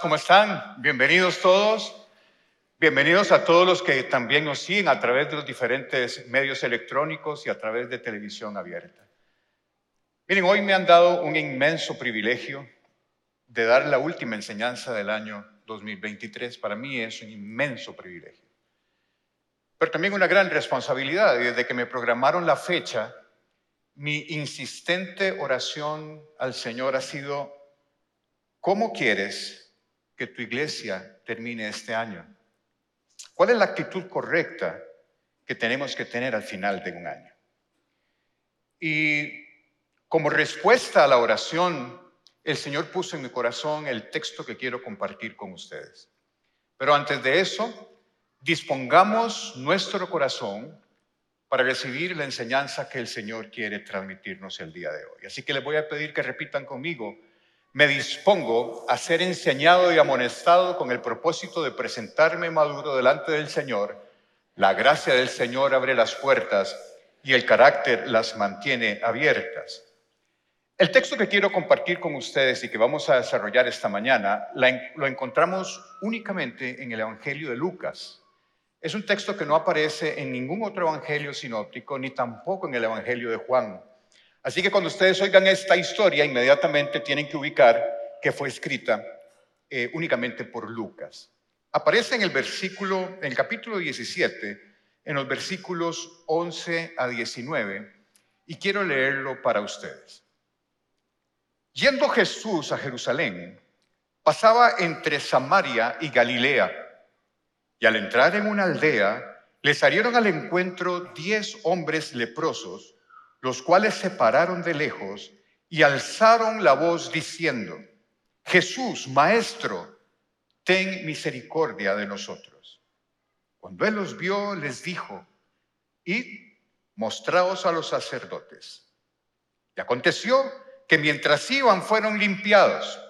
¿Cómo están? Bienvenidos todos. Bienvenidos a todos los que también nos siguen a través de los diferentes medios electrónicos y a través de televisión abierta. Miren, hoy me han dado un inmenso privilegio de dar la última enseñanza del año 2023. Para mí es un inmenso privilegio. Pero también una gran responsabilidad. Desde que me programaron la fecha, mi insistente oración al Señor ha sido, ¿cómo quieres que tu iglesia termine este año? ¿Cuál es la actitud correcta que tenemos que tener al final de un año? Y como respuesta a la oración, el Señor puso en mi corazón el texto que quiero compartir con ustedes. Pero antes de eso, dispongamos nuestro corazón para recibir la enseñanza que el Señor quiere transmitirnos el día de hoy. Así que les voy a pedir que repitan conmigo me dispongo a ser enseñado y amonestado con el propósito de presentarme maduro delante del Señor. La gracia del Señor abre las puertas y el carácter las mantiene abiertas. El texto que quiero compartir con ustedes y que vamos a desarrollar esta mañana lo encontramos únicamente en el Evangelio de Lucas. Es un texto que no aparece en ningún otro Evangelio sinóptico ni tampoco en el Evangelio de Juan. Así que cuando ustedes oigan esta historia, inmediatamente tienen que ubicar que fue escrita eh, únicamente por Lucas. Aparece en el versículo, en el capítulo 17, en los versículos 11 a 19, y quiero leerlo para ustedes. Yendo Jesús a Jerusalén, pasaba entre Samaria y Galilea, y al entrar en una aldea, le salieron al encuentro diez hombres leprosos, los cuales se pararon de lejos y alzaron la voz diciendo, Jesús, Maestro, ten misericordia de nosotros. Cuando él los vio, les dijo, id, mostraos a los sacerdotes. Y aconteció que mientras iban fueron limpiados.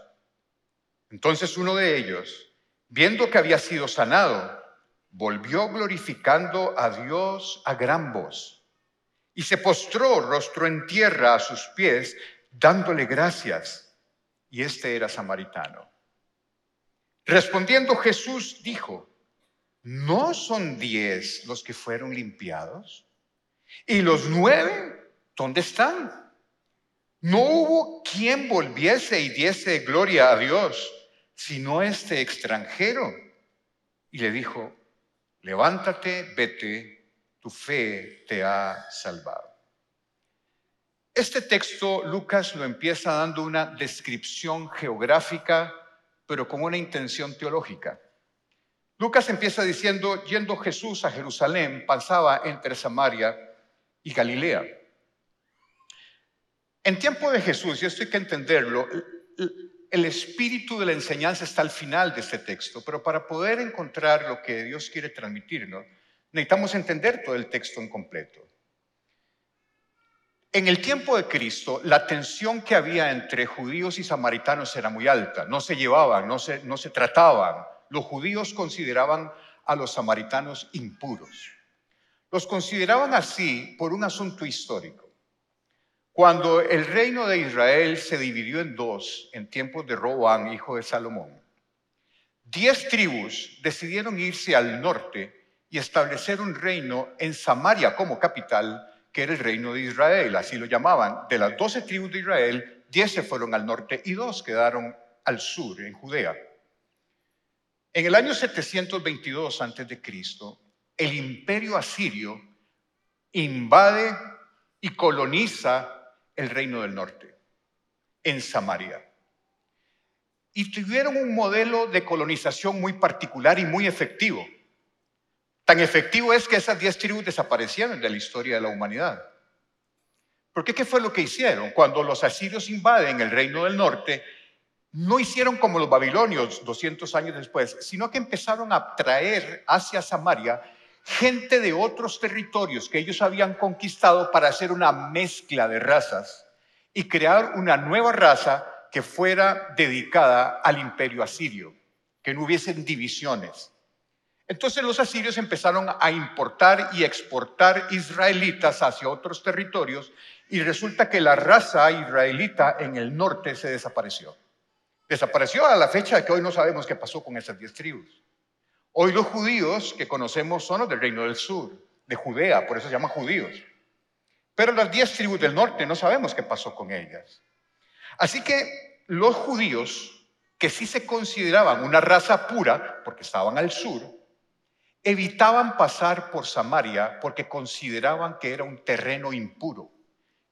Entonces uno de ellos, viendo que había sido sanado, volvió glorificando a Dios a gran voz y se postró rostro en tierra a sus pies, dándole gracias. Y este era samaritano. Respondiendo Jesús dijo, ¿no son diez los que fueron limpiados? ¿Y los nueve dónde están? No hubo quien volviese y diese gloria a Dios, sino este extranjero. Y le dijo, levántate, vete, tu fe te ha salvado. Este texto Lucas lo empieza dando una descripción geográfica, pero con una intención teológica. Lucas empieza diciendo, yendo Jesús a Jerusalén, pasaba entre Samaria y Galilea. En tiempo de Jesús, y esto hay que entenderlo, el espíritu de la enseñanza está al final de este texto, pero para poder encontrar lo que Dios quiere transmitirnos, necesitamos entender todo el texto en completo. En el tiempo de Cristo, la tensión que había entre judíos y samaritanos era muy alta. No se llevaban, no se, no se trataban. Los judíos consideraban a los samaritanos impuros. Los consideraban así por un asunto histórico. Cuando el reino de Israel se dividió en dos en tiempos de Roboán, hijo de Salomón, diez tribus decidieron irse al norte y establecer un reino en Samaria como capital, que era el reino de Israel, así lo llamaban. De las doce tribus de Israel, diez se fueron al norte y dos quedaron al sur, en Judea. En el año 722 a.C., el imperio asirio invade y coloniza el reino del norte, en Samaria. Y tuvieron un modelo de colonización muy particular y muy efectivo. Tan efectivo es que esas diez tribus desaparecieron de la historia de la humanidad. ¿Por qué? ¿Qué fue lo que hicieron? Cuando los asirios invaden el reino del norte, no hicieron como los babilonios 200 años después, sino que empezaron a traer hacia Samaria gente de otros territorios que ellos habían conquistado para hacer una mezcla de razas y crear una nueva raza que fuera dedicada al imperio asirio, que no hubiesen divisiones. Entonces los asirios empezaron a importar y exportar israelitas hacia otros territorios y resulta que la raza israelita en el norte se desapareció. Desapareció a la fecha de que hoy no sabemos qué pasó con esas diez tribus. Hoy los judíos que conocemos son los del reino del sur, de Judea, por eso se llaman judíos. Pero las diez tribus del norte no sabemos qué pasó con ellas. Así que los judíos, que sí se consideraban una raza pura, porque estaban al sur, evitaban pasar por Samaria porque consideraban que era un terreno impuro,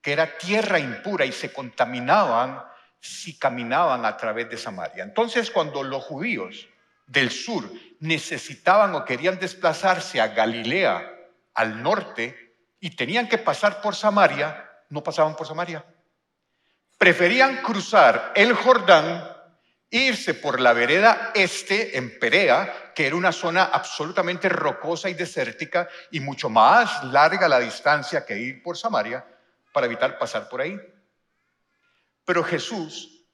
que era tierra impura y se contaminaban si caminaban a través de Samaria. Entonces, cuando los judíos del sur necesitaban o querían desplazarse a Galilea, al norte, y tenían que pasar por Samaria, no pasaban por Samaria. Preferían cruzar el Jordán irse por la vereda este en Perea, que era una zona absolutamente rocosa y desértica y mucho más larga la distancia que ir por Samaria para evitar pasar por ahí. Pero Jesús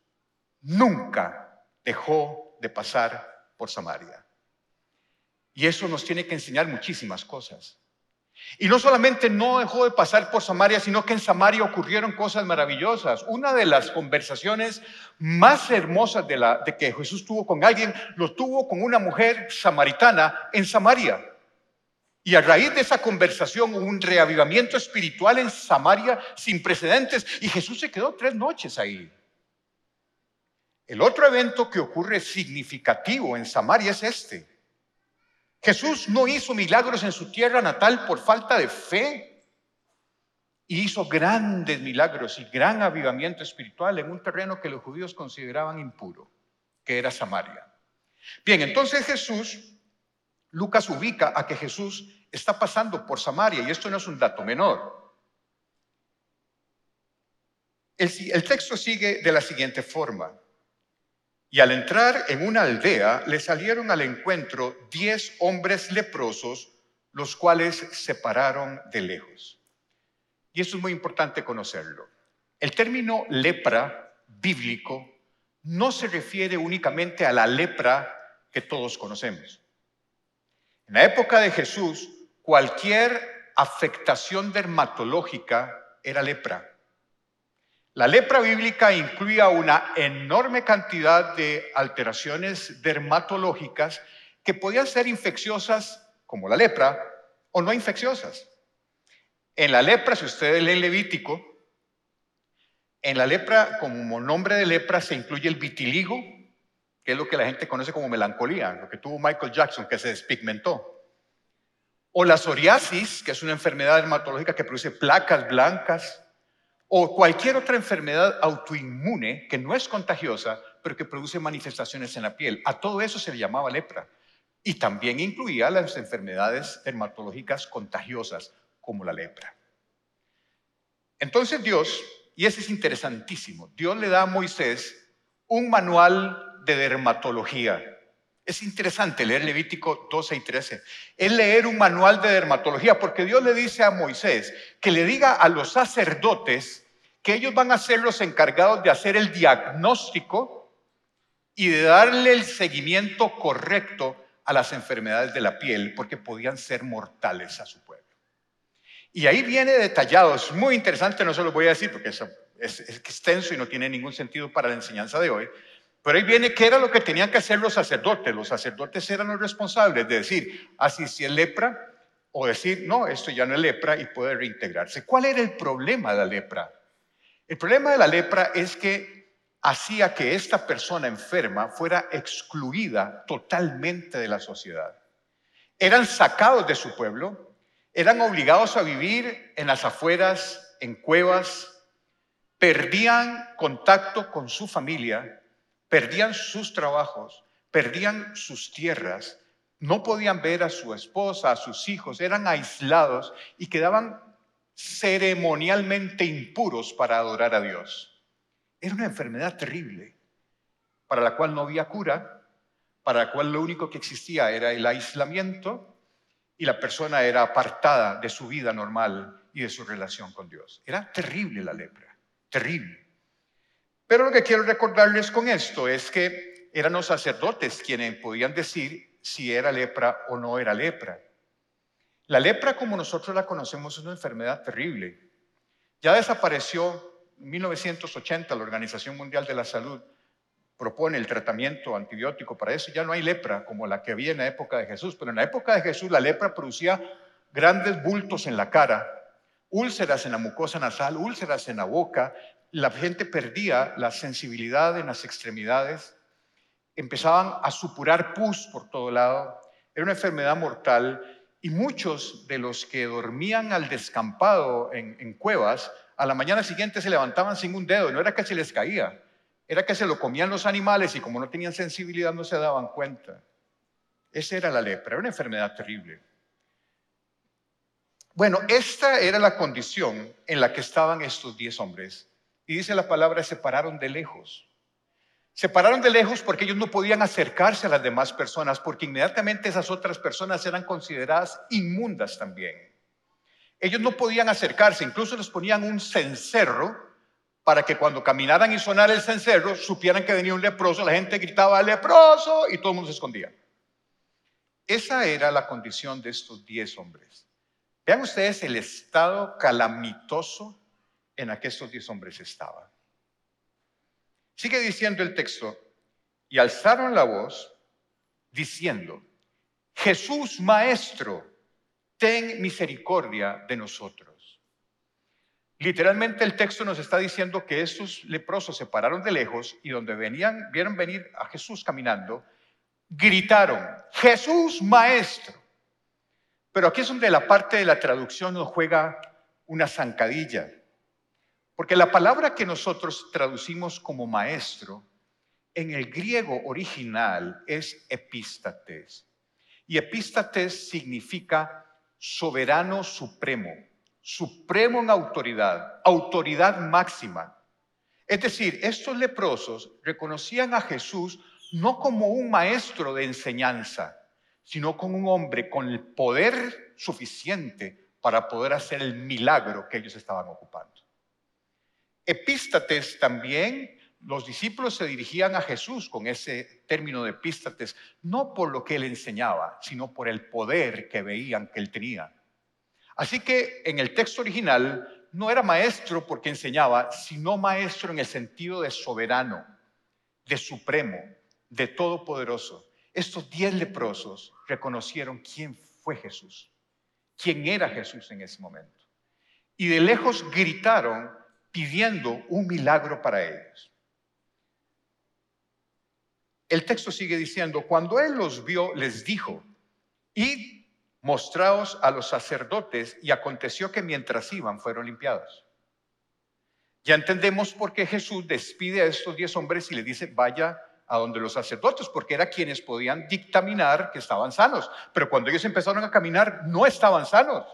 nunca dejó de pasar por Samaria. Y eso nos tiene que enseñar muchísimas cosas. Y no solamente no dejó de pasar por Samaria, sino que en Samaria ocurrieron cosas maravillosas. Una de las conversaciones más hermosas de, la, de que Jesús tuvo con alguien, lo tuvo con una mujer samaritana en Samaria. Y a raíz de esa conversación hubo un reavivamiento espiritual en Samaria sin precedentes y Jesús se quedó tres noches ahí. El otro evento que ocurre significativo en Samaria es este. Jesús no hizo milagros en su tierra natal por falta de fe y hizo grandes milagros y gran avivamiento espiritual en un terreno que los judíos consideraban impuro, que era Samaria. Bien, entonces Jesús, Lucas ubica a que Jesús está pasando por Samaria y esto no es un dato menor. El, texto sigue de la siguiente forma. Y al entrar en una aldea le salieron al encuentro diez hombres leprosos, los cuales se pararon de lejos. Y eso es muy importante conocerlo. El término lepra bíblico no se refiere únicamente a la lepra que todos conocemos. En la época de Jesús, cualquier afectación dermatológica era lepra. La lepra bíblica incluía una enorme cantidad de alteraciones dermatológicas que podían ser infecciosas, como la lepra, o no infecciosas. En la lepra, si ustedes leen Levítico, en la lepra, como nombre de lepra, se incluye el vitiligo, que es lo que la gente conoce como melancolía, lo que tuvo Michael Jackson, que se despigmentó o la psoriasis, que es una enfermedad dermatológica que produce placas blancas, o cualquier otra enfermedad autoinmune que no es contagiosa, pero que produce manifestaciones en la piel. A todo eso se le llamaba lepra. Y también incluía las enfermedades dermatológicas contagiosas, como la lepra. Entonces Dios, y eso es interesantísimo, Dios le da a Moisés un manual de dermatología es interesante leer Levítico 12 y 13. Es leer un manual de dermatología, porque Dios le dice a Moisés que le diga a los sacerdotes que ellos van a ser los encargados de hacer el diagnóstico y de darle el seguimiento correcto a las enfermedades de la piel, porque podían ser mortales a su pueblo. Y ahí viene detallado, es muy interesante, no se lo voy a decir porque es, es extenso y no tiene ningún sentido para la enseñanza de hoy, pero ahí viene qué era lo que tenían que hacer los sacerdotes. Los sacerdotes eran los responsables de decir, así si es lepra, o decir, no, esto ya no es lepra y puede reintegrarse. ¿Cuál era el problema de la lepra? El problema de la lepra es que hacía que esta persona enferma fuera excluida totalmente de la sociedad. Eran sacados de su pueblo, eran obligados a vivir en las afueras, en cuevas, perdían contacto con su familia perdían sus trabajos, perdían sus tierras, no podían ver a su esposa, a sus hijos, eran aislados y quedaban ceremonialmente impuros para adorar a Dios. Era una enfermedad terrible, para la cual no había cura, para la cual lo único que existía era el aislamiento y la persona era apartada de su vida normal y de su relación con Dios. Era terrible la lepra, terrible. Pero lo que quiero recordarles con esto es que eran los sacerdotes quienes podían decir si era lepra o no era lepra. La lepra como nosotros la conocemos es una enfermedad terrible. Ya desapareció en 1980 la Organización Mundial de la Salud propone el tratamiento antibiótico para eso. Ya no hay lepra como la que había en la época de Jesús, pero en la época de Jesús la lepra producía grandes bultos en la cara, úlceras en la mucosa nasal, úlceras en la boca. La gente perdía la sensibilidad en las extremidades, empezaban a supurar pus por todo lado. Era una enfermedad mortal y muchos de los que dormían al descampado en, cuevas, a la mañana siguiente se levantaban sin un dedo, no era que se les caía, era que se lo comían los animales y como no tenían sensibilidad no se daban cuenta. Esa era la lepra, era una enfermedad terrible. Bueno, esta era la condición en la que estaban estos diez hombres. Y dice la palabra, se pararon de lejos. Se pararon de lejos porque ellos no podían acercarse a las demás personas, porque inmediatamente esas otras personas eran consideradas inmundas también. Ellos no podían acercarse, incluso les ponían un cencerro para que cuando caminaran y sonara el cencerro supieran que venía un leproso, la gente gritaba leproso y todo el mundo se escondía. Esa era la condición de estos diez hombres. Vean ustedes el estado calamitoso en estos diez hombres estaban. Sigue diciendo el texto, y alzaron la voz diciendo, Jesús Maestro, ten misericordia de nosotros. Literalmente el texto nos está diciendo que estos leprosos se pararon de lejos y donde venían, vieron venir a Jesús caminando, gritaron, Jesús maestro. Pero aquí es donde la parte de la traducción nos juega una zancadilla. Porque la palabra que nosotros traducimos como maestro, en el griego original es epístates. Y epístates significa soberano supremo supremo en autoridad, autoridad máxima. Es decir, estos leprosos reconocían a Jesús no como un maestro de enseñanza, sino como un hombre con el poder suficiente para poder hacer el milagro que ellos estaban ocupando. Epístates también, los discípulos se dirigían a Jesús con ese término de epístates, no por lo que él enseñaba, sino por el poder que veían que él tenía. Así que en el texto original no era maestro porque enseñaba, sino maestro en el sentido de soberano, de supremo, de todopoderoso. Estos diez leprosos reconocieron quién fue Jesús, quién era Jesús en ese momento. Y de lejos gritaron pidiendo un milagro para ellos. El texto sigue diciendo, cuando él los vio, les dijo, id mostraos a los sacerdotes y aconteció que mientras iban fueron limpiados. Ya entendemos por qué Jesús despide a estos diez hombres y les dice, vaya a donde los sacerdotes, porque eran quienes podían dictaminar que estaban sanos. Pero cuando ellos empezaron a caminar, no estaban sanos.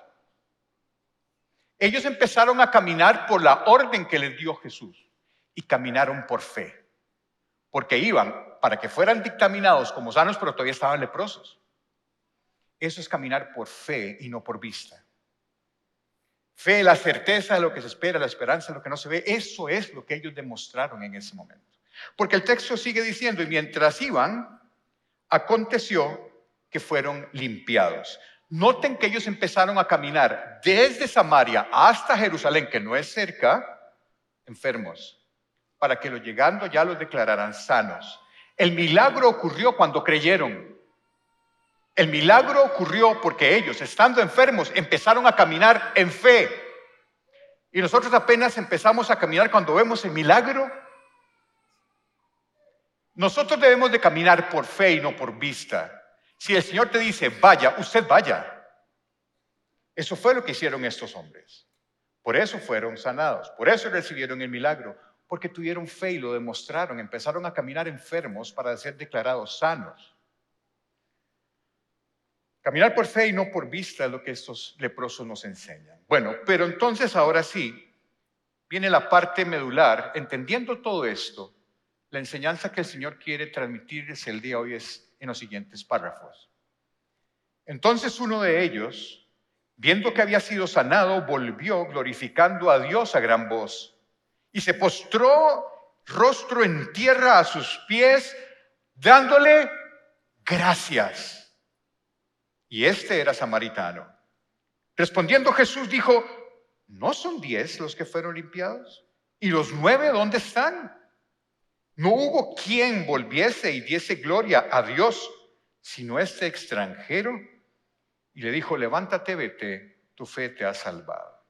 Ellos empezaron a caminar por la orden que les dio Jesús y caminaron por fe, porque iban para que fueran dictaminados como sanos, pero todavía estaban leprosos. Eso es caminar por fe y no por vista. Fe, la certeza de lo que se espera, la esperanza de lo que no se ve, eso es lo que ellos demostraron en ese momento. Porque el texto sigue diciendo, y mientras iban, aconteció que fueron limpiados. Noten que ellos empezaron a caminar desde Samaria hasta Jerusalén, que no es cerca, enfermos, para que lo llegando ya los declararan sanos. El milagro ocurrió cuando creyeron. El milagro ocurrió porque ellos, estando enfermos, empezaron a caminar en fe. Y nosotros apenas empezamos a caminar cuando vemos el milagro. Nosotros debemos de caminar por fe y no por vista. Si el Señor te dice, vaya, usted vaya. Eso fue lo que hicieron estos hombres. Por eso fueron sanados, por eso recibieron el milagro, porque tuvieron fe y lo demostraron, empezaron a caminar enfermos para ser declarados sanos. Caminar por fe y no por vista es lo que estos leprosos nos enseñan. Bueno, pero entonces ahora sí, viene la parte medular. Entendiendo todo esto, la enseñanza que el Señor quiere transmitirles el día hoy es en los siguientes párrafos. Entonces uno de ellos, viendo que había sido sanado, volvió glorificando a Dios a gran voz y se postró rostro en tierra a sus pies, dándole gracias. Y este era samaritano. Respondiendo Jesús dijo, ¿no son diez los que fueron limpiados? ¿Y los nueve dónde están? No hubo quien volviese y diese gloria a Dios, sino este extranjero. Y le dijo, levántate, vete, tu fe te ha salvado.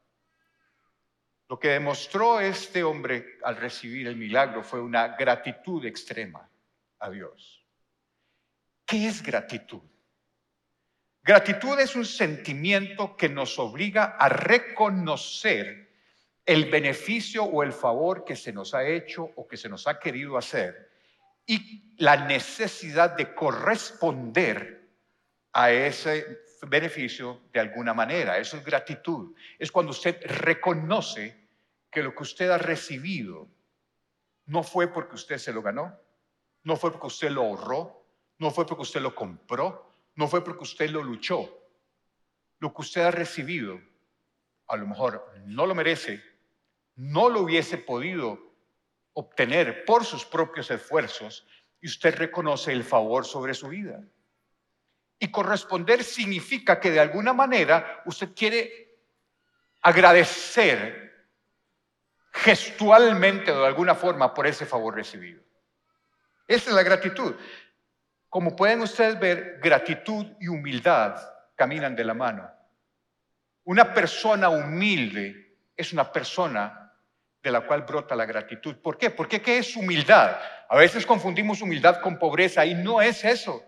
Lo que demostró este hombre al recibir el milagro fue una gratitud extrema a Dios. ¿Qué es gratitud? Gratitud es un sentimiento que nos obliga a reconocer el beneficio o el favor que se nos ha hecho o que se nos ha querido hacer y la necesidad de corresponder a ese beneficio de alguna manera. Eso es gratitud. Es cuando usted reconoce que lo que usted ha recibido no fue porque usted se lo ganó, no fue porque usted lo ahorró, no fue porque usted lo compró, no fue porque usted lo luchó. Lo que usted ha recibido, a lo mejor no lo merece, no lo hubiese podido obtener por sus propios esfuerzos y usted reconoce el favor sobre su vida. Y corresponder significa que de alguna manera usted quiere agradecer gestualmente o de alguna forma por ese favor recibido. Esa es la gratitud. Como pueden ustedes ver, gratitud y humildad caminan de la mano. Una persona humilde es una persona de la cual brota la gratitud. ¿Por qué? Porque ¿qué es humildad? A veces confundimos humildad con pobreza y no es eso.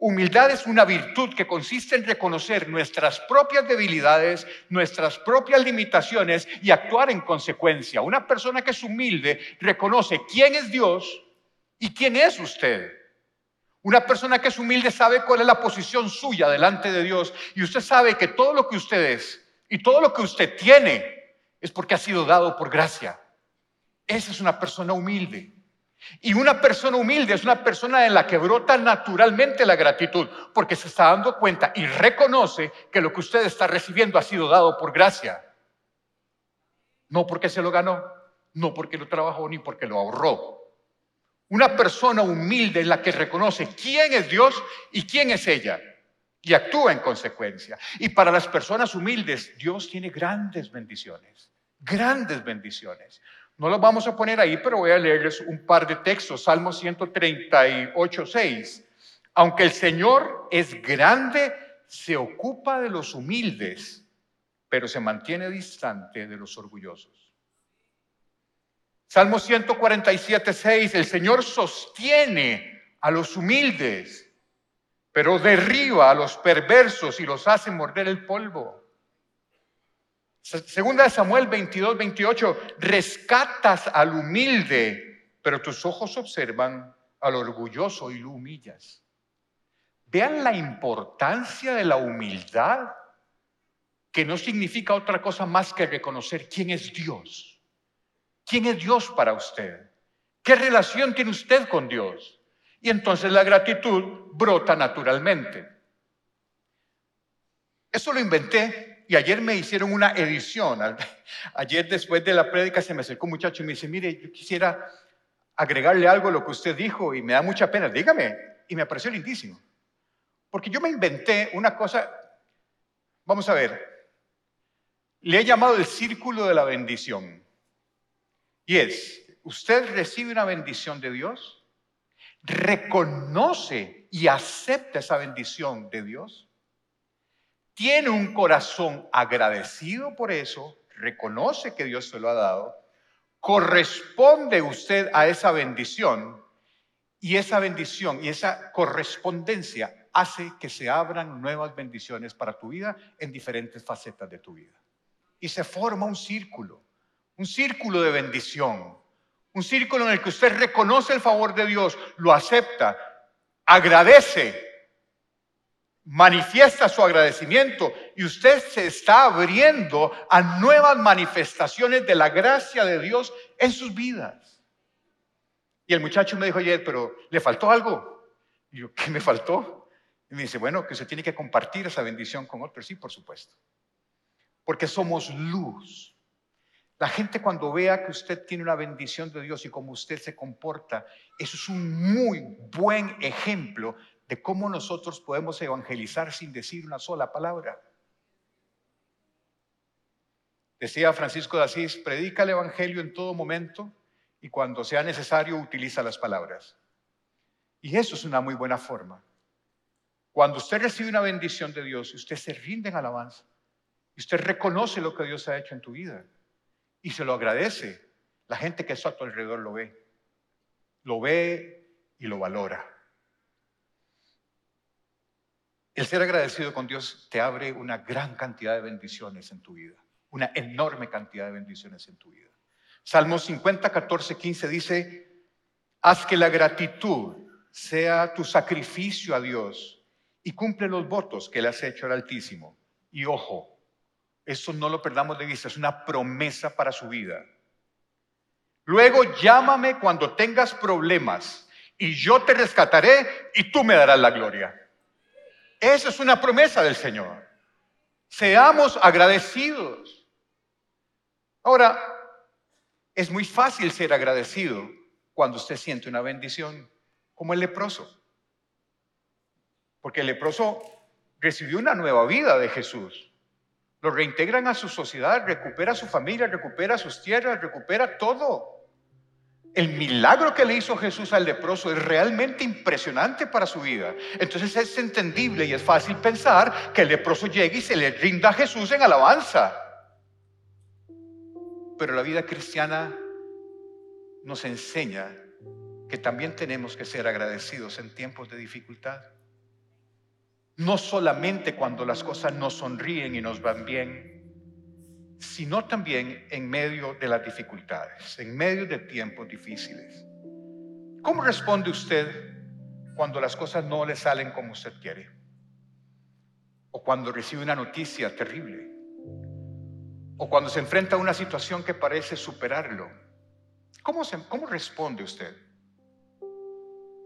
Humildad es una virtud que consiste en reconocer nuestras propias debilidades, nuestras propias limitaciones y actuar en consecuencia. Una persona que es humilde reconoce quién es Dios y quién es usted. Una persona que es humilde sabe cuál es la posición suya delante de Dios y usted sabe que todo lo que usted es y todo lo que usted tiene es porque ha sido dado por gracia. Esa es una persona humilde. Y una persona humilde es una persona en la que brota naturalmente la gratitud, porque se está dando cuenta y reconoce que lo que usted está recibiendo ha sido dado por gracia. No porque se lo ganó, no porque lo trabajó ni porque lo ahorró. Una persona humilde es la que reconoce quién es Dios y quién es ella y actúa en consecuencia. Y para las personas humildes, Dios tiene grandes bendiciones, grandes bendiciones. No los vamos a poner ahí, pero voy a leerles un par de textos. Salmo 138, 6. Aunque el Señor es grande, se ocupa de los humildes, pero se mantiene distante de los orgullosos. Salmo 147, 6, el Señor sostiene a los humildes, pero derriba a los perversos y los hace morder el polvo. Segunda de Samuel 22, 28, rescatas al humilde, pero tus ojos observan al orgulloso y lo humillas. Vean la importancia de la humildad, que no significa otra cosa más que reconocer quién es Dios ¿Quién es Dios para usted? ¿Qué relación tiene usted con Dios? Y entonces la gratitud brota naturalmente. Eso lo inventé y ayer me hicieron una edición. Ayer después de la prédica se me acercó un muchacho y me dice, mire, yo quisiera agregarle algo a lo que usted dijo y me da mucha pena, dígame. Y me pareció lindísimo. Porque yo me inventé una cosa, vamos a ver, le he llamado el círculo de la bendición. Y es, usted recibe una bendición de Dios, reconoce y acepta esa bendición de Dios, tiene un corazón agradecido por eso, reconoce que Dios se lo ha dado, corresponde usted a esa bendición y esa bendición y esa correspondencia hace que se abran nuevas bendiciones para tu vida en diferentes facetas de tu vida. Y se forma un círculo un círculo de bendición, un círculo en el que usted reconoce el favor de Dios, lo acepta, agradece, manifiesta su agradecimiento y usted se está abriendo a nuevas manifestaciones de la gracia de Dios en sus vidas. Y el muchacho me dijo ayer, pero ¿le faltó algo? Y yo, ¿qué me faltó? Y me dice, bueno, que usted tiene que compartir esa bendición con otros. Sí, por supuesto. Porque somos luz la gente cuando vea que usted tiene una bendición de Dios y cómo usted se comporta, eso es un muy buen ejemplo de cómo nosotros podemos evangelizar sin decir una sola palabra. Decía Francisco de Asís, predica el Evangelio en todo momento y cuando sea necesario utiliza las palabras. Y eso es una muy buena forma. Cuando usted recibe una bendición de Dios, usted se rinde en alabanza. Y usted reconoce lo que Dios ha hecho en tu vida. Y se lo agradece. La gente que está a tu alrededor lo ve. Lo ve y lo valora. El ser agradecido con Dios te abre una gran cantidad de bendiciones en tu vida. Una enorme cantidad de bendiciones en tu vida. Salmo 50, 14, 15 dice, haz que la gratitud sea tu sacrificio a Dios y cumple los votos que le has hecho al Altísimo. Y ojo, eso no lo perdamos de vista, es una promesa para su vida. Luego llámame cuando tengas problemas y yo te rescataré y tú me darás la gloria. Esa es una promesa del Señor. Seamos agradecidos. Ahora, es muy fácil ser agradecido cuando usted siente una bendición como el leproso. Porque el leproso recibió una nueva vida de Jesús. Lo reintegran a su sociedad, recupera su familia, recupera sus tierras, recupera todo. El milagro que le hizo Jesús al leproso es realmente impresionante para su vida. Entonces es entendible y es fácil pensar que el leproso llegue y se le rinda a Jesús en alabanza. Pero la vida cristiana nos enseña que también tenemos que ser agradecidos en tiempos de dificultad. No solamente cuando las cosas nos sonríen y nos van bien, sino también en medio de las dificultades, en medio de tiempos difíciles. ¿Cómo responde usted cuando las cosas no le salen como usted quiere? O cuando recibe una noticia terrible. O cuando se enfrenta a una situación que parece superarlo. ¿Cómo, cómo responde usted?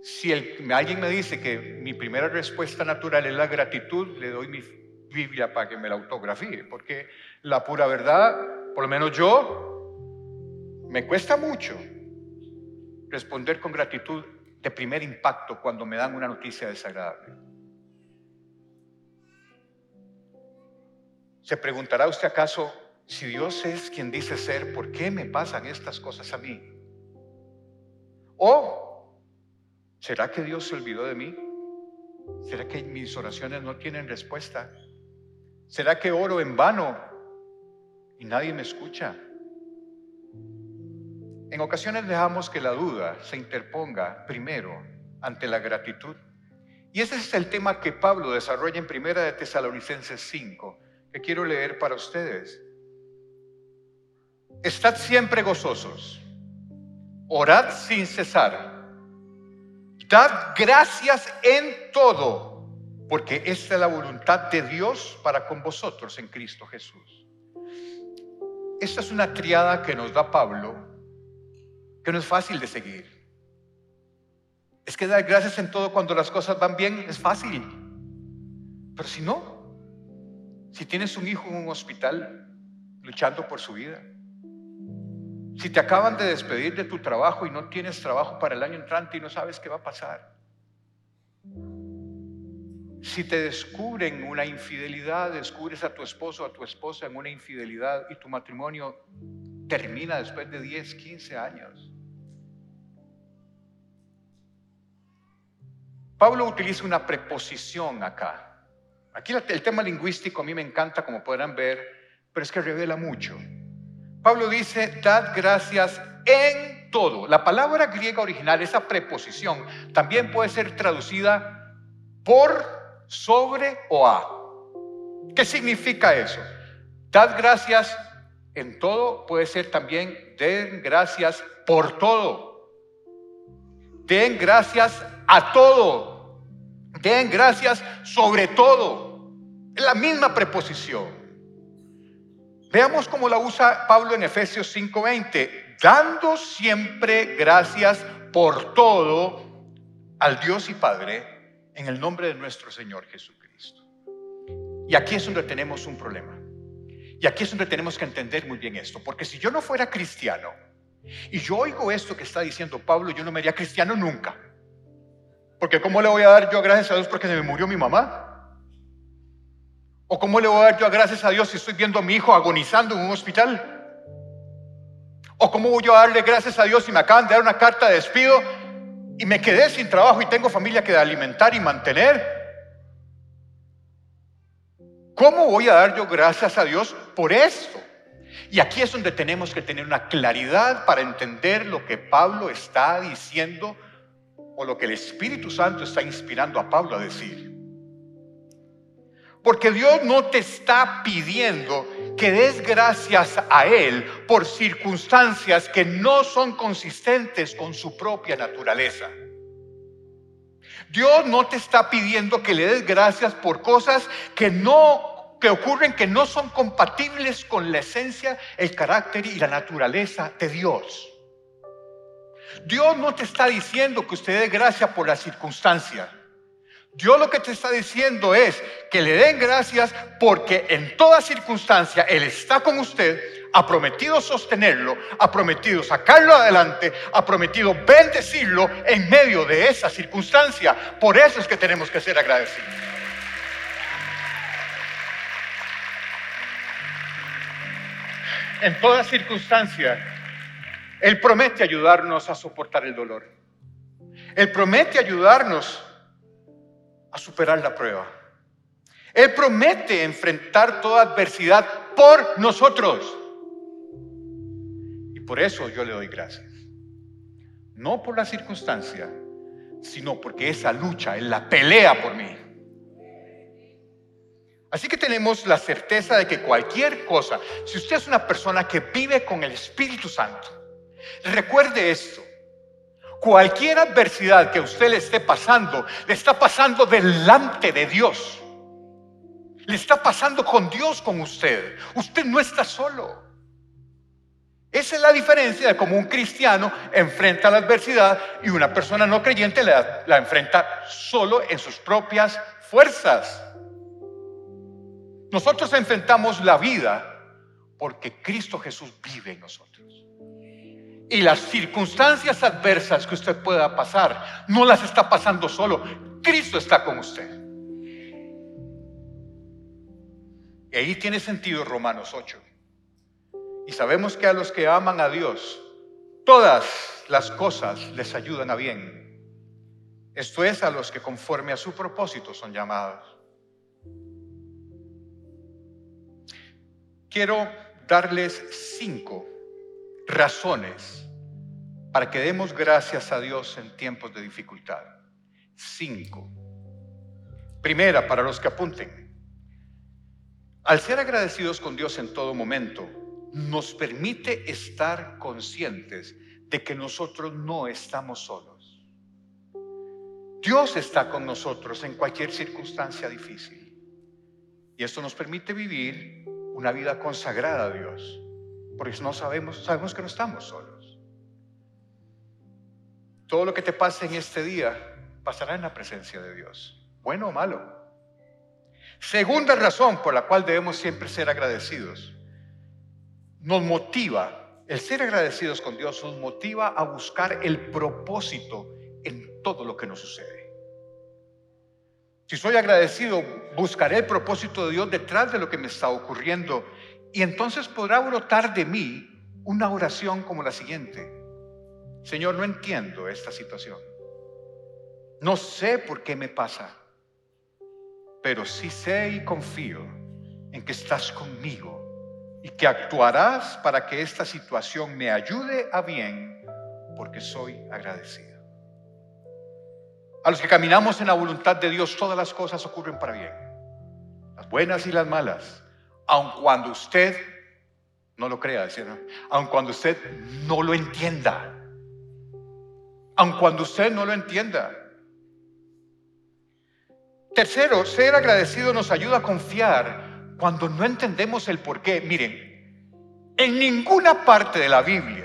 Si alguien me dice que mi primera respuesta natural es la gratitud, le doy mi Biblia para que me la autografíe, porque la pura verdad, por lo menos yo, me cuesta mucho responder con gratitud de primer impacto cuando me dan una noticia desagradable. ¿Se preguntará usted acaso si Dios es quien dice ser, ¿por qué me pasan estas cosas a mí? ¿O ¿Será que Dios se olvidó de mí? ¿Será que mis oraciones no tienen respuesta? ¿Será que oro en vano y nadie me escucha? En ocasiones dejamos que la duda se interponga primero ante la gratitud. Y ese es el tema que Pablo desarrolla en Primera de Tesalonicenses 5, que quiero leer para ustedes. Estad siempre gozosos, orad sin cesar Dad gracias en todo, porque esta es la voluntad de Dios para con vosotros en Cristo Jesús. Esta es una triada que nos da Pablo, que no es fácil de seguir. Es que dar gracias en todo cuando las cosas van bien es fácil. Pero si no, si tienes un hijo en un hospital luchando por su vida, si te acaban de despedir de tu trabajo y no tienes trabajo para el año entrante y no sabes qué va a pasar. Si te descubren una infidelidad, descubres a tu esposo o a tu esposa en una infidelidad y tu matrimonio termina después de 10, 15 años. Pablo utiliza una preposición acá. Aquí el tema lingüístico a mí me encanta, como podrán ver, pero es que revela mucho. Pablo dice, dad gracias en todo. La palabra griega original, esa preposición, también puede ser traducida por, sobre o a. ¿Qué significa eso? Dad gracias en todo, puede ser también den gracias por todo. Den gracias a todo. Den gracias sobre todo. Es la misma preposición. Veamos cómo la usa Pablo en Efesios 5:20, dando siempre gracias por todo al Dios y Padre en el nombre de nuestro Señor Jesucristo. Y aquí es donde tenemos un problema. Y aquí es donde tenemos que entender muy bien esto, porque si yo no fuera cristiano y yo oigo esto que está diciendo Pablo, yo no me haría cristiano nunca. Porque ¿cómo le voy a dar yo gracias a Dios porque se me murió mi mamá? ¿O cómo le voy a dar yo gracias a Dios si estoy viendo a mi hijo agonizando en un hospital? ¿O cómo voy yo a darle gracias a Dios si me acaban de dar una carta de despido y me quedé sin trabajo y tengo familia que alimentar y mantener? ¿Cómo voy a dar yo gracias a Dios por esto? Y aquí es donde tenemos que tener una claridad para entender lo que Pablo está diciendo o lo que el Espíritu Santo está inspirando a Pablo a decir. Porque Dios no te está pidiendo que des gracias a Él por circunstancias que no son consistentes con su propia naturaleza. Dios no te está pidiendo que le des gracias por cosas que no que ocurren que no son compatibles con la esencia, el carácter y la naturaleza de Dios. Dios no te está diciendo que usted dé gracias por la circunstancia. Dios lo que te está diciendo es que le den gracias porque en toda circunstancia Él está con usted, ha prometido sostenerlo, ha prometido sacarlo adelante, ha prometido bendecirlo en medio de esa circunstancia. Por eso es que tenemos que ser agradecidos. En toda circunstancia, Él promete ayudarnos a soportar el dolor. Él promete ayudarnos a superar la prueba. Él promete enfrentar toda adversidad por nosotros. Y por eso yo le doy gracias. No por la circunstancia, sino porque esa lucha, Él la pelea por mí. Así que tenemos la certeza de que cualquier cosa, si usted es una persona que vive con el Espíritu Santo, recuerde esto, Cualquier adversidad que usted le esté pasando, le está pasando delante de Dios. Le está pasando con Dios con usted. Usted no está solo. Esa es la diferencia de cómo un cristiano enfrenta la adversidad y una persona no creyente la, la enfrenta solo en sus propias fuerzas. Nosotros enfrentamos la vida porque Cristo Jesús vive en nosotros y las circunstancias adversas que usted pueda pasar, no las está pasando solo. Cristo está con usted. Y ahí tiene sentido Romanos 8. Y sabemos que a los que aman a Dios, todas las cosas les ayudan a bien. Esto es a los que conforme a su propósito son llamados. Quiero darles cinco razones para que demos gracias a Dios en tiempos de dificultad. Cinco. Primera, para los que apunten. Al ser agradecidos con Dios en todo momento, nos permite estar conscientes de que nosotros no estamos solos. Dios está con nosotros en cualquier circunstancia difícil. Y esto nos permite vivir una vida consagrada a Dios porque no sabemos, sabemos que no estamos solos. Todo lo que te pase en este día pasará en la presencia de Dios, bueno o malo. Segunda razón por la cual debemos siempre ser agradecidos. Nos motiva, el ser agradecidos con Dios nos motiva a buscar el propósito en todo lo que nos sucede. Si soy agradecido, buscaré el propósito de Dios detrás de lo que me está ocurriendo y entonces podrá brotar de mí una oración como la siguiente. Señor, no entiendo esta situación. No sé por qué me pasa, pero sí sé y confío en que estás conmigo y que actuarás para que esta situación me ayude a bien porque soy agradecido. A los que caminamos en la voluntad de Dios, todas las cosas ocurren para bien, las buenas y las malas aun cuando usted no lo crea, aun cuando usted no lo entienda, aun cuando usted no lo entienda. Tercero, ser agradecido nos ayuda a confiar cuando no entendemos el por qué. Miren, en ninguna parte de la Biblia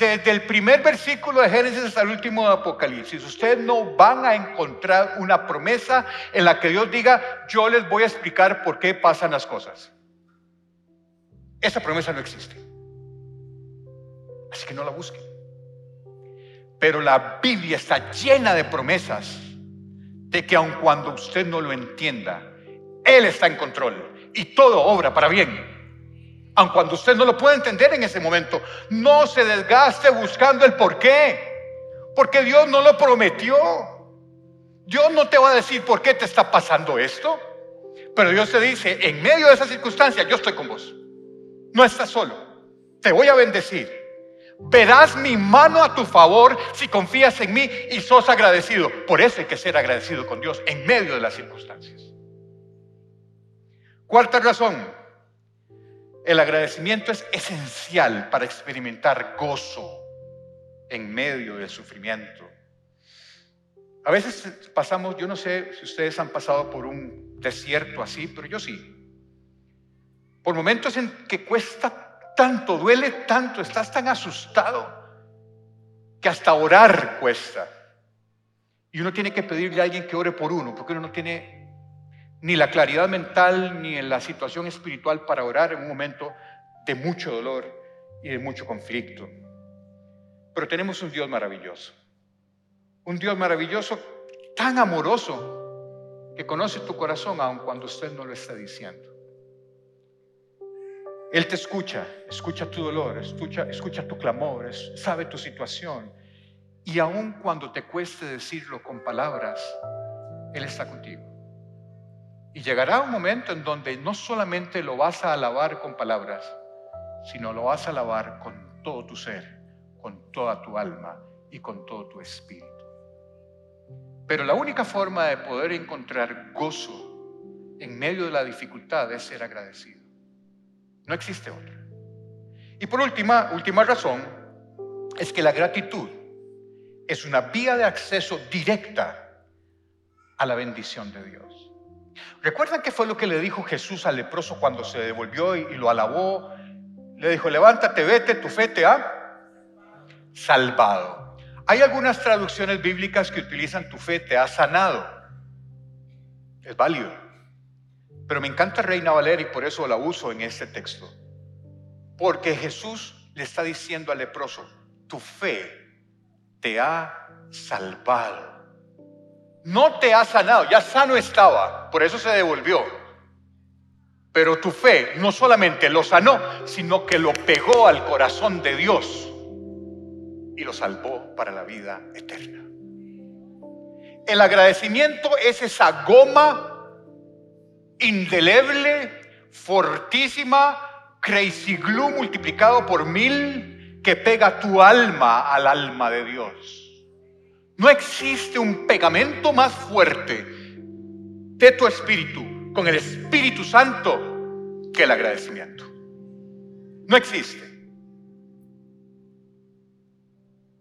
desde el primer versículo de Génesis hasta el último de Apocalipsis, ustedes no van a encontrar una promesa en la que Dios diga, yo les voy a explicar por qué pasan las cosas. Esa promesa no existe. Así que no la busquen. Pero la Biblia está llena de promesas de que aun cuando usted no lo entienda, Él está en control y todo obra para bien aun cuando usted no lo puede entender en ese momento. No se desgaste buscando el por qué, porque Dios no lo prometió. Dios no te va a decir por qué te está pasando esto, pero Dios te dice, en medio de esa circunstancia, yo estoy con vos. No estás solo, te voy a bendecir. Verás mi mano a tu favor si confías en mí y sos agradecido. Por eso hay que ser agradecido con Dios en medio de las circunstancias. Cuarta razón, el agradecimiento es esencial para experimentar gozo en medio del sufrimiento. A veces pasamos, yo no sé si ustedes han pasado por un desierto así, pero yo sí. Por momentos en que cuesta tanto, duele tanto, estás tan asustado que hasta orar cuesta. Y uno tiene que pedirle a alguien que ore por uno, porque uno no tiene ni la claridad mental ni en la situación espiritual para orar en un momento de mucho dolor y de mucho conflicto. Pero tenemos un Dios maravilloso, un Dios maravilloso tan amoroso que conoce tu corazón aun cuando usted no lo está diciendo. Él te escucha, escucha tu dolor, escucha, escucha tu clamor, sabe tu situación. Y aun cuando te cueste decirlo con palabras, Él está contigo. Y llegará un momento en donde no solamente lo vas a alabar con palabras, sino lo vas a alabar con todo tu ser, con toda tu alma y con todo tu espíritu. Pero la única forma de poder encontrar gozo en medio de la dificultad es ser agradecido. No existe otra. Y por última, última razón, es que la gratitud es una vía de acceso directa a la bendición de Dios. ¿Recuerdan qué fue lo que le dijo Jesús al leproso cuando se devolvió y, lo alabó? Le dijo, levántate, vete, tu fe te ha salvado. Hay algunas traducciones bíblicas que utilizan tu fe te ha sanado. Es válido. Pero me encanta Reina Valeria y por eso la uso en este texto. Porque Jesús le está diciendo al leproso, tu fe te ha salvado. No te ha sanado, ya sano estaba, por eso se devolvió. Pero tu fe no solamente lo sanó, sino que lo pegó al corazón de Dios y lo salvó para la vida eterna. El agradecimiento es esa goma indeleble, fortísima, crazy glue multiplicado por mil que pega tu alma al alma de Dios. No existe un pegamento más fuerte de tu espíritu con el Espíritu Santo que el agradecimiento. No existe.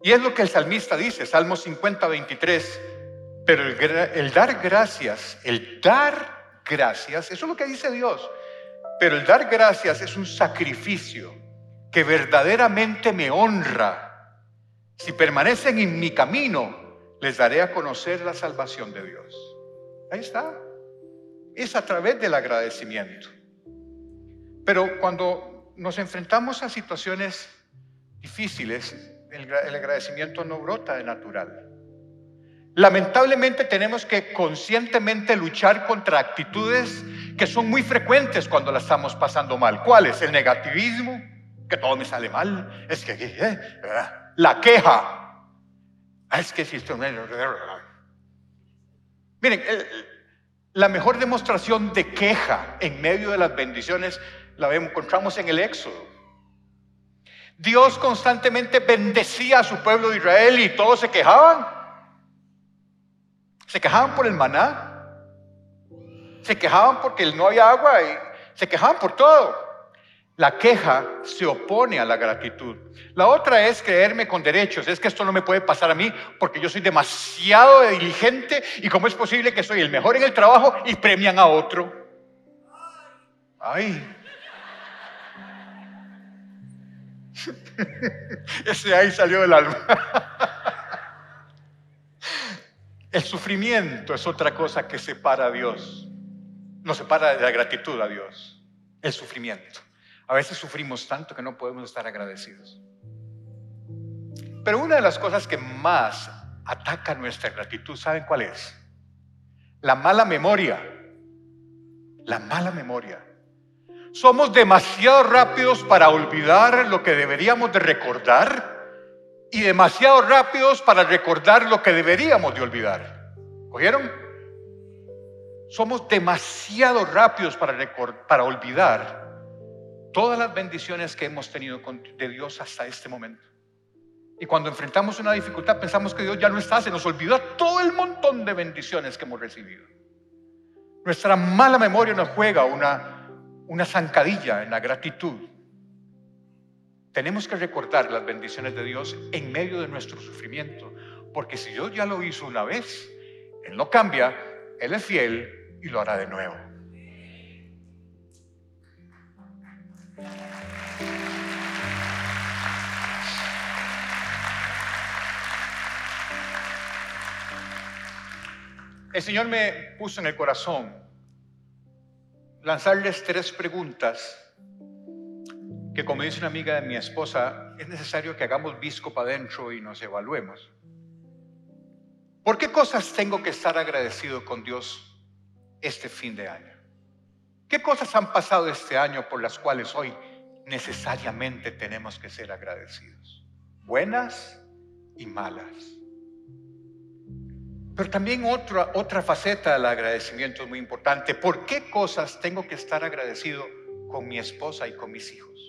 Y es lo que el salmista dice, Salmo 50, 23. Pero el, el dar gracias, el dar gracias, eso es lo que dice Dios. Pero el dar gracias es un sacrificio que verdaderamente me honra. Si permanecen en mi camino, les daré a conocer la salvación de Dios. Ahí está. Es a través del agradecimiento. Pero cuando nos enfrentamos a situaciones difíciles, el, agradecimiento no brota de natural. Lamentablemente tenemos que conscientemente luchar contra actitudes que son muy frecuentes cuando la estamos pasando mal. ¿Cuál es? El negativismo, que todo me sale mal. Es que eh, la queja. Ah, es que si esto Miren, la mejor demostración de queja en medio de las bendiciones la encontramos en el Éxodo. Dios constantemente bendecía a su pueblo de Israel y todos se quejaban. Se quejaban por el maná. Se quejaban porque no había agua y se quejaban por todo. La queja se opone a la gratitud. La otra es creerme con derechos. Es que esto no me puede pasar a mí porque yo soy demasiado diligente y cómo es posible que soy el mejor en el trabajo y premian a otro. Ay. Ese ahí salió del alma. El sufrimiento es otra cosa que separa a Dios. Nos separa de la gratitud a Dios. El sufrimiento. A veces sufrimos tanto que no podemos estar agradecidos. Pero una de las cosas que más ataca nuestra gratitud, ¿saben cuál es? La mala memoria. La mala memoria. Somos demasiado rápidos para olvidar lo que deberíamos de recordar y demasiado rápidos para recordar lo que deberíamos de olvidar. ¿Oyeron? Somos demasiado rápidos para, para olvidar todas las bendiciones que hemos tenido de Dios hasta este momento. Y cuando enfrentamos una dificultad pensamos que Dios ya no está, se nos olvidó todo el montón de bendiciones que hemos recibido. Nuestra mala memoria nos juega una, una zancadilla en la gratitud. Tenemos que recordar las bendiciones de Dios en medio de nuestro sufrimiento, porque si Dios ya lo hizo una vez, Él no cambia, Él es fiel y lo hará de nuevo. El Señor me puso en el corazón lanzarles tres preguntas que como dice una amiga de mi esposa, es necesario que hagamos visco para adentro y nos evaluemos. ¿Por qué cosas tengo que estar agradecido con Dios este fin de año? ¿Qué cosas han pasado este año por las cuales hoy necesariamente tenemos que ser agradecidos? Buenas y malas. Pero también otra, otra faceta del agradecimiento es muy importante. ¿Por qué cosas tengo que estar agradecido con mi esposa y con mis hijos?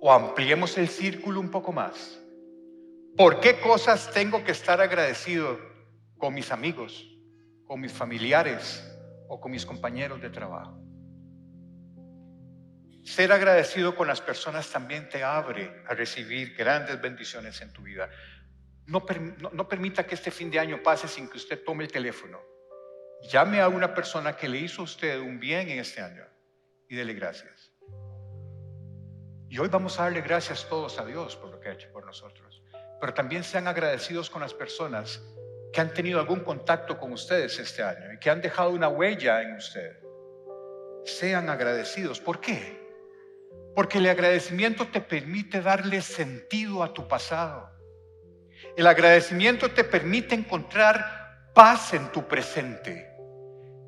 O ampliemos el círculo un poco más. ¿Por qué cosas tengo que estar agradecido con mis amigos, con mis familiares o con mis compañeros de trabajo? Ser agradecido con las personas también te abre a recibir grandes bendiciones en tu vida. No, no, permita que este fin de año pase sin que usted tome el teléfono. Llame a una persona que le hizo a usted un bien en este año y dele gracias. Y hoy vamos a darle gracias todos a Dios por lo que ha hecho por nosotros. Pero también sean agradecidos con las personas que han tenido algún contacto con ustedes este año y que han dejado una huella en usted. Sean agradecidos. ¿Por qué? Porque el agradecimiento te permite darle sentido a tu pasado. El agradecimiento te permite encontrar paz en tu presente.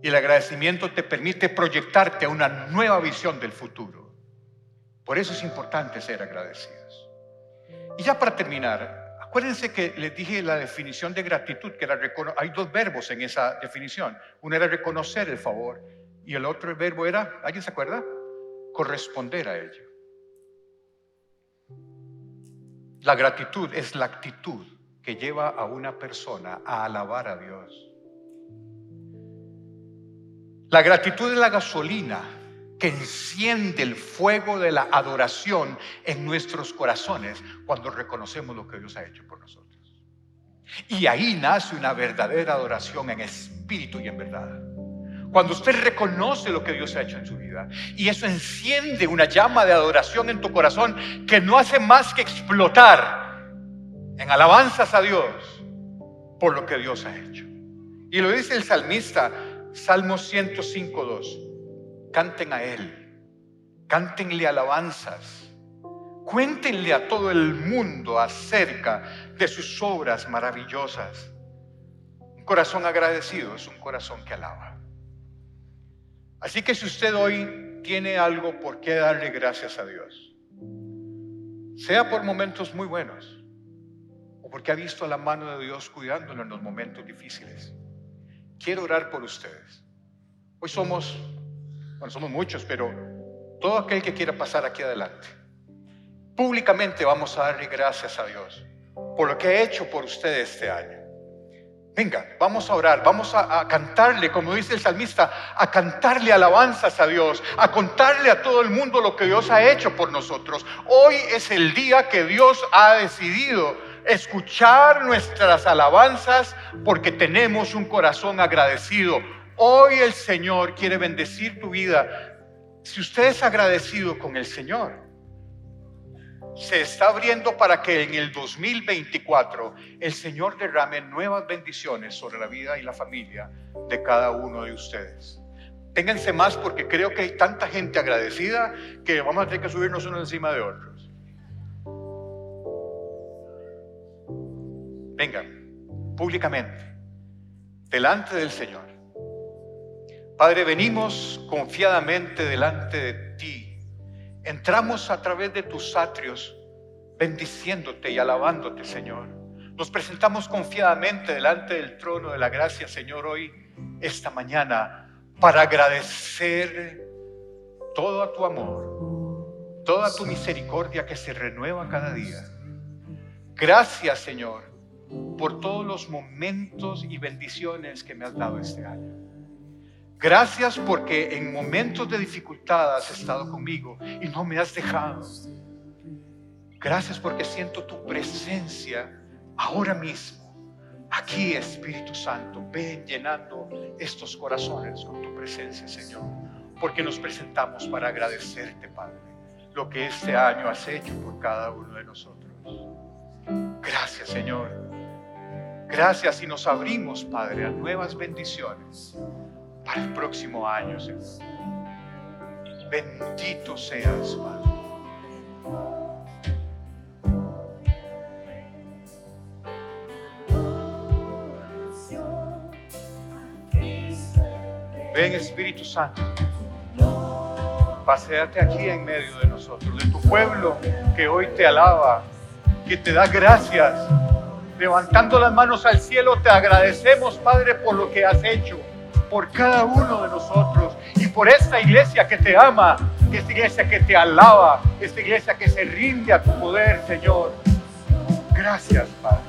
Y el agradecimiento te permite proyectarte a una nueva visión del futuro. Por eso es importante ser agradecidos. Y ya para terminar, acuérdense que les dije la definición de gratitud, que era hay dos verbos en esa definición. Uno era reconocer el favor y el otro verbo era, ¿alguien se acuerda? Corresponder a ello. La gratitud es la actitud que lleva a una persona a alabar a Dios. La gratitud es la gasolina que enciende el fuego de la adoración en nuestros corazones cuando reconocemos lo que Dios ha hecho por nosotros. Y ahí nace una verdadera adoración en espíritu y en verdad. Cuando usted reconoce lo que Dios ha hecho en su vida y eso enciende una llama de adoración en tu corazón que no hace más que explotar en alabanzas a Dios por lo que Dios ha hecho. Y lo dice el salmista, Salmo 105, 2 canten a Él, cántenle alabanzas, cuéntenle a todo el mundo acerca de sus obras maravillosas. Un corazón agradecido es un corazón que alaba. Así que si usted hoy tiene algo por qué darle gracias a Dios, sea por momentos muy buenos o porque ha visto la mano de Dios cuidándolo en los momentos difíciles, quiero orar por ustedes. Hoy somos bueno, somos muchos, pero todo aquel que quiera pasar aquí adelante, públicamente vamos a darle gracias a Dios por lo que ha hecho por usted este año. Venga, vamos a orar, vamos a, a, cantarle, como dice el salmista, a cantarle alabanzas a Dios, a contarle a todo el mundo lo que Dios ha hecho por nosotros. Hoy es el día que Dios ha decidido escuchar nuestras alabanzas porque tenemos un corazón agradecido Hoy el Señor quiere bendecir tu vida. Si usted es agradecido con el Señor, se está abriendo para que en el 2024 el Señor derrame nuevas bendiciones sobre la vida y la familia de cada uno de ustedes. Ténganse más porque creo que hay tanta gente agradecida que vamos a tener que subirnos uno encima de otros. Vengan, públicamente, delante del Señor Padre, venimos confiadamente delante de ti. Entramos a través de tus atrios bendiciéndote y alabándote, Señor. Nos presentamos confiadamente delante del trono de la gracia, Señor, hoy, esta mañana, para agradecer todo tu amor, toda tu misericordia que se renueva cada día. Gracias, Señor, por todos los momentos y bendiciones que me has dado este año. Gracias porque en momentos de dificultad has estado conmigo y no me has dejado. Gracias porque siento tu presencia ahora mismo. Aquí, Espíritu Santo, ven llenando estos corazones con tu presencia, Señor. Porque nos presentamos para agradecerte, Padre, lo que este año has hecho por cada uno de nosotros. Gracias, Señor. Gracias y nos abrimos, Padre, a nuevas bendiciones para el próximo año, Señor. Bendito seas, Padre. Ven Espíritu Santo, paseate aquí en medio de nosotros, de tu pueblo que hoy te alaba, que te da gracias. Levantando las manos al cielo, te agradecemos, Padre, por lo que has hecho por cada uno de nosotros y por esta iglesia que te ama, esta iglesia que te alaba, esta iglesia que se rinde a tu poder, Señor. Gracias, Padre.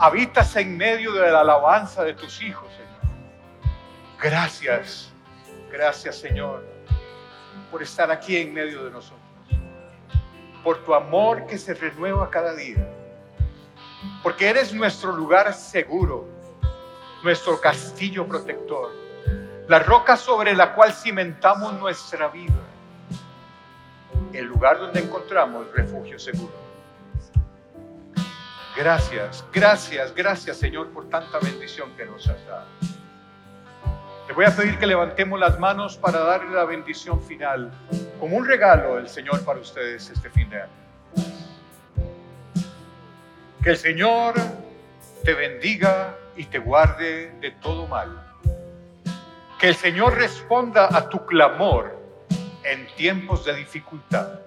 Habitas en medio de la alabanza de tus hijos, Señor. Gracias, gracias, Señor, por estar aquí en medio de nosotros. Por tu amor que se renueva cada día. Porque eres nuestro lugar seguro, nuestro castillo protector, la roca sobre la cual cimentamos nuestra vida, el lugar donde encontramos refugio seguro. Gracias, gracias, gracias Señor por tanta bendición que nos has dado. Te voy a pedir que levantemos las manos para darle la bendición final, como un regalo del Señor para ustedes este fin de año. Que el Señor te bendiga y te guarde de todo mal. Que el Señor responda a tu clamor en tiempos de dificultad.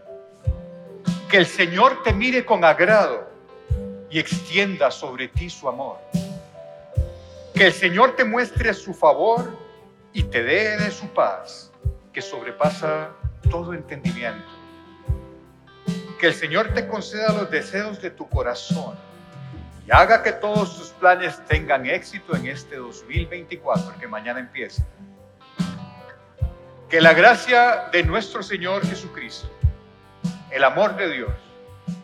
Que el Señor te mire con agrado y extienda sobre ti su amor. Que el Señor te muestre su favor y te dé su paz, que sobrepasa todo entendimiento. Que el Señor te conceda los deseos de tu corazón y haga que todos tus planes tengan éxito en este 2024 que mañana empieza. Que la gracia de nuestro Señor Jesucristo, el amor de Dios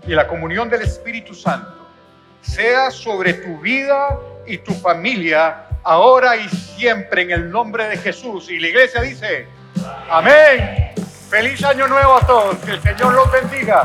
y la comunión del Espíritu Santo sea sobre tu vida y tu familia, ahora y siempre, en el nombre de Jesús. Y la iglesia dice, amén. Feliz año nuevo a todos, que el Señor los bendiga.